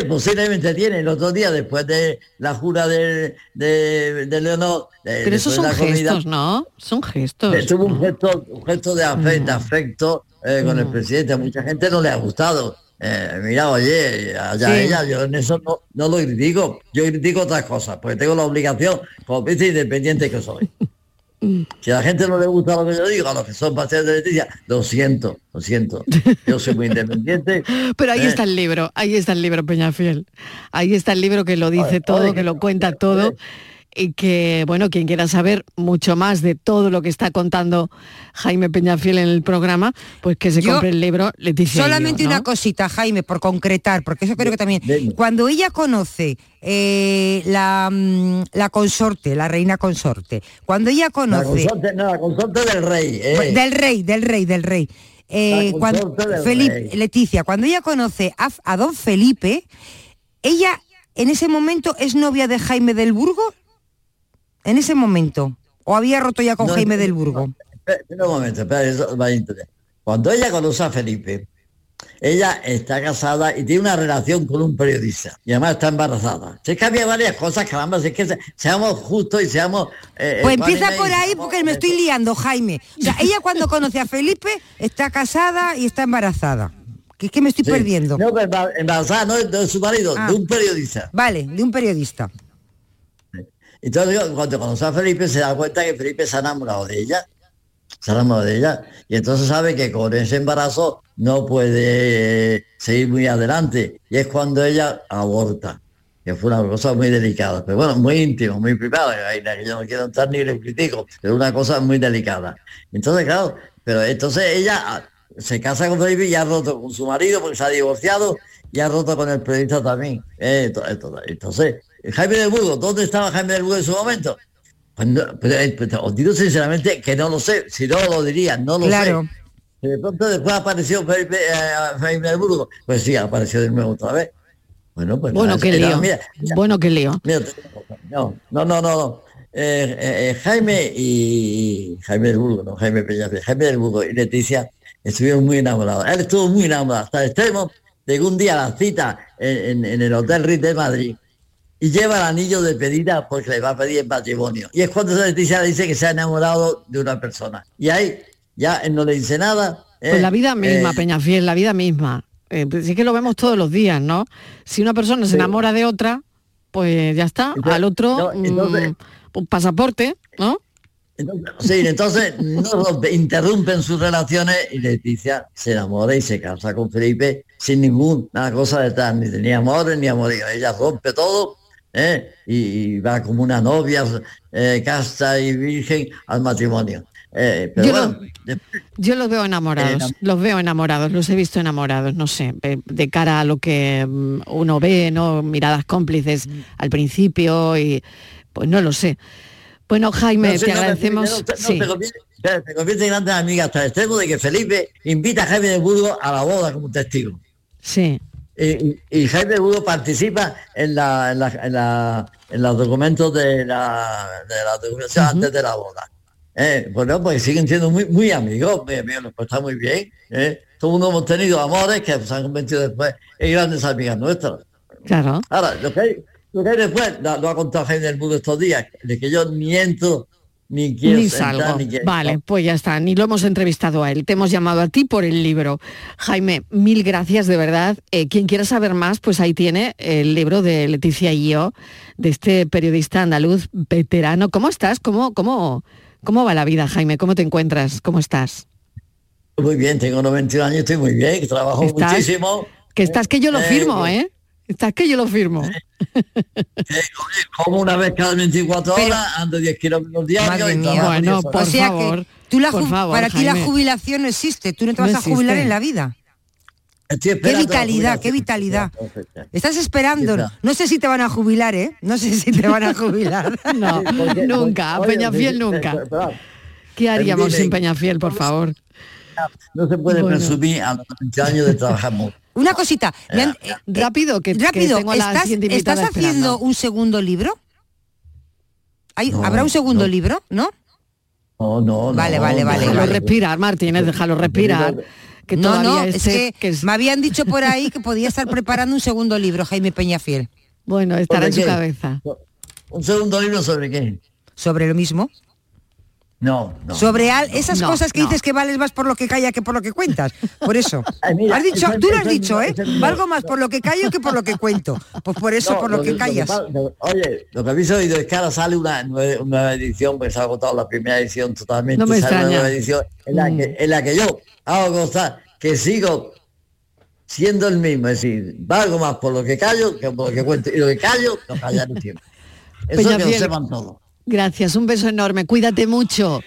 Posiblemente tiene. El otro día, después de la jura de, de, de Leonor... eh, Pero esos son de la comida, gestos, ¿no? Son gestos. eh, Tuvo un gesto, un gesto de afecto, de afecto eh, con el presidente. A mucha gente no le ha gustado. Eh, mira, oye, allá Sí. ella, yo en eso no, no lo critico. Yo critico otras cosas, porque tengo la obligación, como vice independiente que soy. Si a la gente no le gusta lo que yo digo, a los que son pacientes de Leticia, lo siento, lo siento. Yo soy muy independiente. Pero ahí eh, está el libro, ahí está el libro Peñafiel. Ahí está el libro que lo dice todo, que lo cuenta todo. Y que, bueno, quien quiera saber mucho más de todo lo que está contando Jaime Peñafiel en el programa, pues que se Yo- compre el libro Leticia. Solamente ¿no? una cosita, Jaime, por concretar, porque eso creo que también. Cuando ella conoce eh, la, mm, la consorte, la reina consorte, cuando ella La conoce. consorte, no, la consorte del rey. eh. Del rey, del rey, del rey. Eh, La cuando, del Felipe, rey. Leticia, cuando ella conoce a, a don Felipe, ella en ese momento es novia de Jaime del Burgo. En ese momento. ¿O había roto ya con No, Jaime no, del Burgo? Espera, un momento, espera, eso va a. Cuando ella conoce a Felipe, ella está casada y tiene una relación con un periodista y además está embarazada. Si es que había varias cosas, caramba, si es que se- seamos justos y seamos... eh, Pues ecuánimes empieza por ahí porque me estoy liando, Jaime. O sea, ella cuando conoce a Felipe está casada y está embarazada. Que es que me estoy Sí. perdiendo. No, embarazada no de su marido, Ah. de un periodista. Vale, de un periodista. Entonces cuando conoce a Felipe se da cuenta que Felipe se ha enamorado de ella. Se ha enamorado de ella. Y entonces sabe que con ese embarazo no puede eh, seguir muy adelante. Y es cuando ella aborta. Que fue una cosa muy delicada. Pero bueno, muy íntimo, muy privada. que Yo no quiero entrar ni le critico. Pero una cosa muy delicada. Entonces, claro, pero entonces ella ah, se casa con Felipe y ha roto con su marido porque se ha divorciado y ha roto con el periodista también. Eh, eh, to- entonces, Jaime del Burgo, ¿dónde estaba Jaime del Burgo en su momento? Pues no, pero, eh, pero os digo sinceramente que no lo sé, si no lo diría, no lo Claro. sé. Si de pronto después apareció Felipe, eh, Jaime del Burgo, pues sí, apareció de nuevo otra vez. Bueno, pues Bueno, nada, qué lío. mira, mira, Bueno, qué lío. mira, no, no, no, no. no. Eh, eh, eh, Jaime y Jaime del Burgo, no Jaime Peñafiel, Jaime del Burgo y Leticia estuvieron muy enamorados. Él estuvo muy enamorado hasta el extremo de que un día la cita en, en- en el Hotel Ritz de Madrid y lleva el anillo de pedida porque le va a pedir el matrimonio. Y es cuando Leticia le dice que se ha enamorado de una persona. Y ahí ya él no le dice nada. Pues eh, la vida misma, eh, Peñafiel, la vida misma. Eh, pues sí que lo vemos todos los días, ¿no? Si una persona se enamora de otra, pues ya está. Al otro, no, entonces- mm, un pasaporte, ¿no? Sí, entonces no interrumpen sus relaciones y Leticia se enamora y se casa con Felipe sin ninguna cosa detrás, ni tenía amores ni amoríos. Ella rompe todo ¿eh? y, y va como una novia eh, casta y virgen al matrimonio. Eh, pero Yo bueno, Yo los veo enamorados, los veo enamorados, los he visto enamorados, no sé, de, de cara a lo que mm, uno ve, ¿no? Miradas cómplices al principio y pues no lo sé. Bueno, Jaime, No sé, te no, agradecemos. no, sí. se convierte en grandes amigas hasta el extremo de que Felipe invita a Jaime de Burgos a la boda como testigo. Sí. Y, y- Jaime Burgos participa en, la, en, la- en la- en los documentos de la, de la documentación antes de la boda. Eh, bueno, pues siguen siendo muy, muy amigos, muy amigos, nos está muy bien. Eh. Todo el mundo hemos tenido amores que se han convertido después en grandes amigas nuestras. Claro. Ahora, lo que hay, lo que hay después, lo, lo ha contado Jaime del Burgos estos días, de que yo miento, ni quiero Ni sentar, salgo. ni quiero- Vale, pues ya está, ni lo hemos entrevistado a él, te hemos llamado a ti por el libro. Jaime, mil gracias de verdad. Eh, quien quiera saber más, pues ahí tiene el libro de Leticia y yo, de este periodista andaluz veterano. ¿Cómo estás? ¿Cómo, cómo, cómo va la vida, Jaime? ¿Cómo te encuentras? ¿Cómo estás? Muy bien, tengo 91 años, estoy muy bien, trabajo ¿Estás? muchísimo. Que estás que yo lo Eh, firmo, ¿eh? Estás que yo lo firmo. Como una vez cada 24 Pero- horas, ando 10 kilómetros diarios. Y mía. trabajo Bueno, 10 por o sea favor, que tú la por ju- favor, para ti la jubilación no existe, tú no te vas No a jubilar en la vida. Estoy Qué vitalidad, qué vitalidad. Estás esperando. No sé si te van a jubilar, ¿eh? No sé si te van a jubilar. No, Porque- nunca, a Peñafiel nunca. ¿Qué haríamos sin Peñafiel, por favor? No se puede Bueno. presumir a los 20 años de trabajar mucho. Una cosita. me han- eh, Rápido, que, que rápido, tengo a la ¿estás, siguiente ¿estás invitada haciendo un segundo libro? ¿Hay- No, ¿Habrá un segundo no. libro? ¿No? No, no, Vale, no, vale, no, vale, Déjalo vale. respirar, Martínez, déjalo respirar. Que no, no, es esté- que, es- me habían dicho por ahí que podía estar preparando un segundo libro, Jaime Peñafiel. Bueno, estará en su cabeza. ¿Un segundo libro sobre qué? ¿Sobre lo mismo? No, no. Sobre al- esas No, cosas que no. dices que vales más por lo que calla que por lo que cuentas. Por eso. Ay, mira, has dicho, tú lo has dicho, ¿eh? ese- Valgo más por lo que callo que por lo que cuento. Pues por eso, No, por lo, que, callas. lo- oye, lo que habéis oído es que ahora sale una nueva, una edición, pues se ha agotado la primera edición totalmente, No me sale una extraña. nueva edición en la, Mm. que, en la que yo hago constar que sigo siendo el mismo, es decir, valgo más por lo que callo que por lo que cuento, y lo que callo, lo callaré tiempo. Eso que lo sepan todos. Gracias, un beso enorme. Cuídate mucho.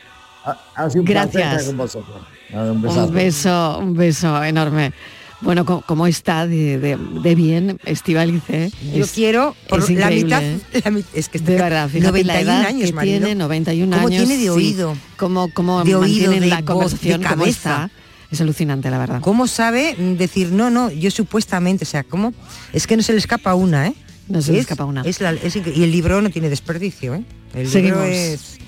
Ha, ha sido un Gracias. placer estar con vosotros. Nada, un beso, un beso enorme. Bueno, ¿cómo está de, de- de bien Estivalice? Yo quiero por es la mitad, ¿eh? la es que De está- verdad, fíjate 91 la edad años, que tiene, 91 ¿Cómo años. tiene de sí. oído? Cómo, cómo De oído, mantiene de la voz, de conversación, cómo cabeza. está. Es alucinante, la verdad. ¿Cómo sabe decir no, no? Yo supuestamente, o sea, ¿cómo? Es que no se le escapa una, ¿eh? No se Es- escapa una. es la- es incre- y el libro no tiene desperdicio, ¿eh? El Seguimos. libro es...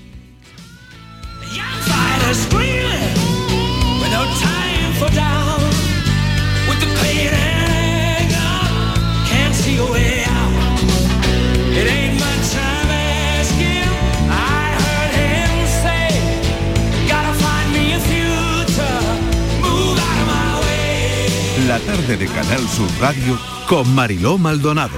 La tarde de Canal Sur Radio con Mariló Maldonado.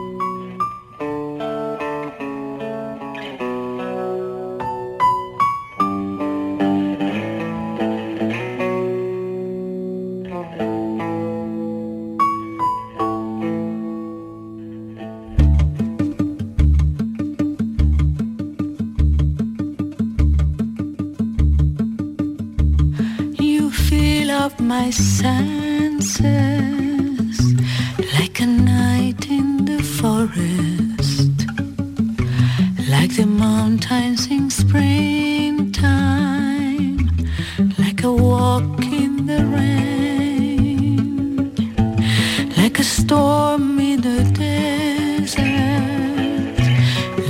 Like the mountains in springtime, like a walk in the rain, like a storm in the desert,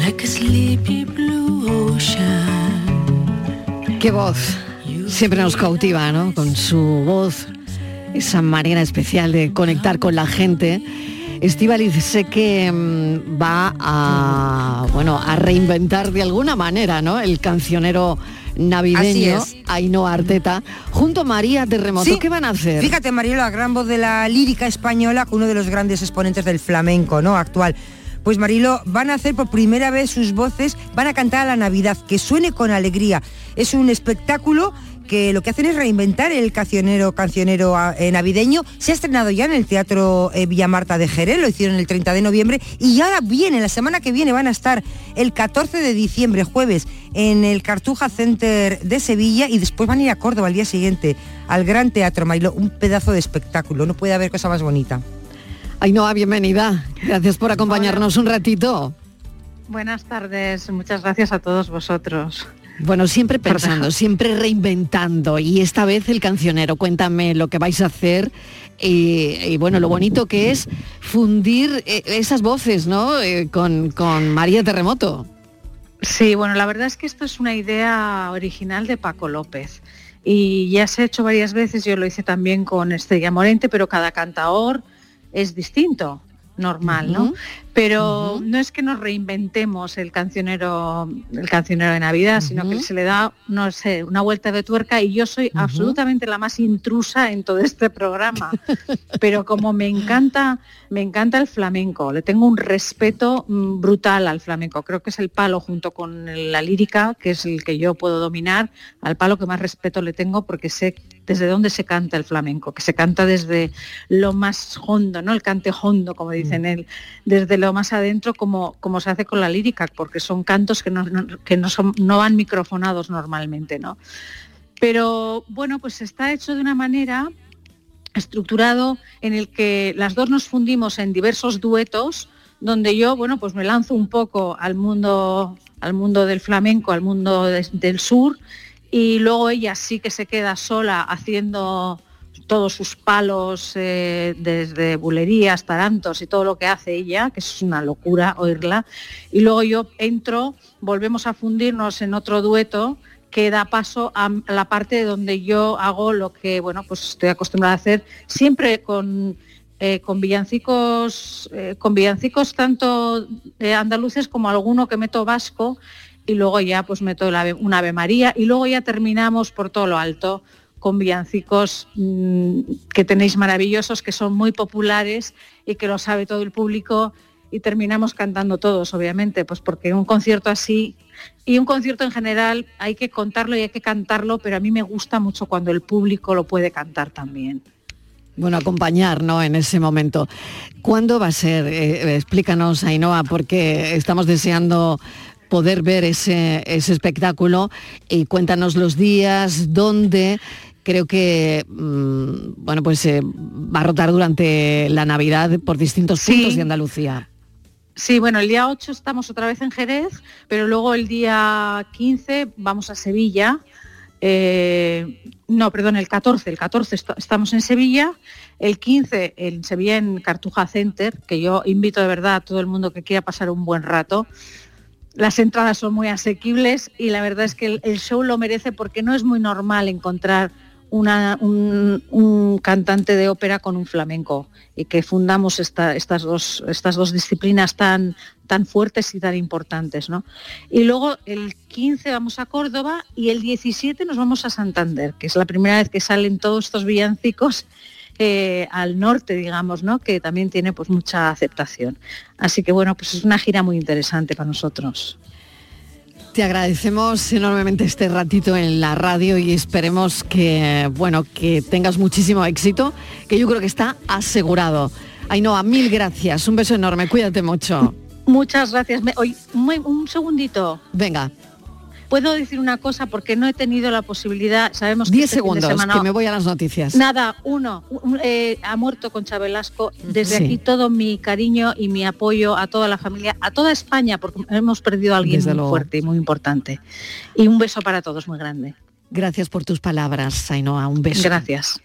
like a sleepy blue ocean. Qué voz. Siempre nos cautiva, ¿no? Con su voz, esa manera especial de conectar con la gente. Estivaliz sé que mm, va a bueno a reinventar de alguna manera, ¿no? El cancionero navideño. Ainhoa Arteta junto a María Terremoto. Sí. ¿Qué van a hacer? Fíjate, Marielo, la gran voz de la lírica española, uno de los grandes exponentes del flamenco, ¿no? Actual. Pues Marilo, van a hacer por primera vez sus voces, van a cantar a la Navidad, que suene con alegría. Es un espectáculo que lo que hacen es reinventar el cancionero cancionero ah, eh, navideño. Se ha estrenado ya en el Teatro eh, Villa Marta de Jerez, lo hicieron el 30 de noviembre y ahora viene, la semana que viene van a estar el 14 de diciembre, jueves, en el Cartuja Center de Sevilla y después van a ir a Córdoba al día siguiente al Gran Teatro Marilo, un pedazo de espectáculo, no puede haber cosa más bonita. Ainhoa, bienvenida. Gracias por acompañarnos un ratito. Buenas tardes, muchas gracias a todos vosotros. Bueno, siempre pensando, siempre reinventando. Y esta vez el cancionero, cuéntame lo que vais a hacer. Y, y bueno, lo bonito que es fundir eh, esas voces, ¿no? Eh, con, con María Terremoto. Sí, bueno, la verdad es que esto es una idea original de Paco López. Y ya se ha hecho varias veces, yo lo hice también con Estrella Morente, pero cada cantaor es distinto, normal, ¿no? Pero no es que nos reinventemos el cancionero, el cancionero de Navidad, sino que se le da, no sé, una vuelta de tuerca y yo soy absolutamente la más intrusa en todo este programa. Pero como me encanta, me encanta el flamenco, le tengo un respeto mm, brutal al flamenco. Creo que es el palo junto con la lírica, que es el que yo puedo dominar, al palo que más respeto le tengo porque sé desde dónde se canta el flamenco, que se canta desde lo más hondo, ¿no? El cante hondo, como dicen él, desde lo más adentro como, como se hace con la lírica, porque son cantos que no, que no, son, no van microfonados normalmente, ¿no? Pero bueno, pues está hecho de una manera estructurado en el que las dos nos fundimos en diversos duetos donde yo bueno pues me lanzo un poco al mundo al mundo del flamenco al mundo del sur y luego ella sí que se queda sola haciendo todos sus palos eh, desde bulerías, tarantos y todo lo que hace ella, que es una locura oírla. Y luego yo entro, volvemos a fundirnos en otro dueto que da paso a la parte donde yo hago lo que bueno pues estoy acostumbrada a hacer siempre con eh, con villancicos eh, con villancicos tanto andaluces como alguno que meto vasco y luego ya pues meto el ave- un ave maría y luego ya terminamos por todo lo alto con villancicos mm, que tenéis maravillosos que son muy populares y que lo sabe todo el público y terminamos cantando todos, obviamente, pues porque un concierto así y un concierto en general hay que contarlo y hay que cantarlo, pero a mí me gusta mucho cuando el público lo puede cantar también. Bueno, acompañar, ¿no? En ese momento. ¿Cuándo va a ser? Eh, explícanos, Ainhoa, porque estamos deseando poder ver ese, ese espectáculo y cuéntanos los días, dónde. Creo que mm, bueno, pues eh, va a rotar durante la Navidad por distintos Sí. puntos de Andalucía. Sí, bueno, el día 8 estamos otra vez en Jerez, pero luego el día 15 vamos a Sevilla eh, no, perdón, el 14, el 14 est- estamos en Sevilla, el 15 en Sevilla en Cartuja Center, que yo invito de verdad a todo el mundo que quiera pasar un buen rato. Las entradas son muy asequibles y la verdad es que el, show lo merece porque no es muy normal encontrar un, cantante de ópera con un flamenco y que fundamos esta- estas, dos, estas dos disciplinas tan, tan fuertes y tan importantes. ¿no? Y luego el 15 vamos a Córdoba y el 17 nos vamos a Santander, que es la primera vez que salen todos estos villancicos eh, al norte, digamos, ¿no? que también tiene pues mucha aceptación. Así que bueno, pues es una gira muy interesante para nosotros. Te agradecemos enormemente este ratito en la radio y esperemos que, bueno, que tengas muchísimo éxito, que yo creo que está asegurado. Ainhoa, mil gracias, un beso enorme, cuídate mucho. Muchas gracias. Me- oye, un, un segundito. Venga. Puedo decir una cosa porque no he tenido la posibilidad, sabemos que 10 este fin de segundos, semana- que me voy a las noticias. Nada, uno, un- eh, ha muerto Concha Velasco. Desde Sí. aquí todo mi cariño y mi apoyo a toda la familia, a toda España, porque hemos perdido a alguien Desde muy luego. fuerte y muy importante. Y un beso para todos muy grande. Gracias por tus palabras, Ainhoa, un beso. Gracias.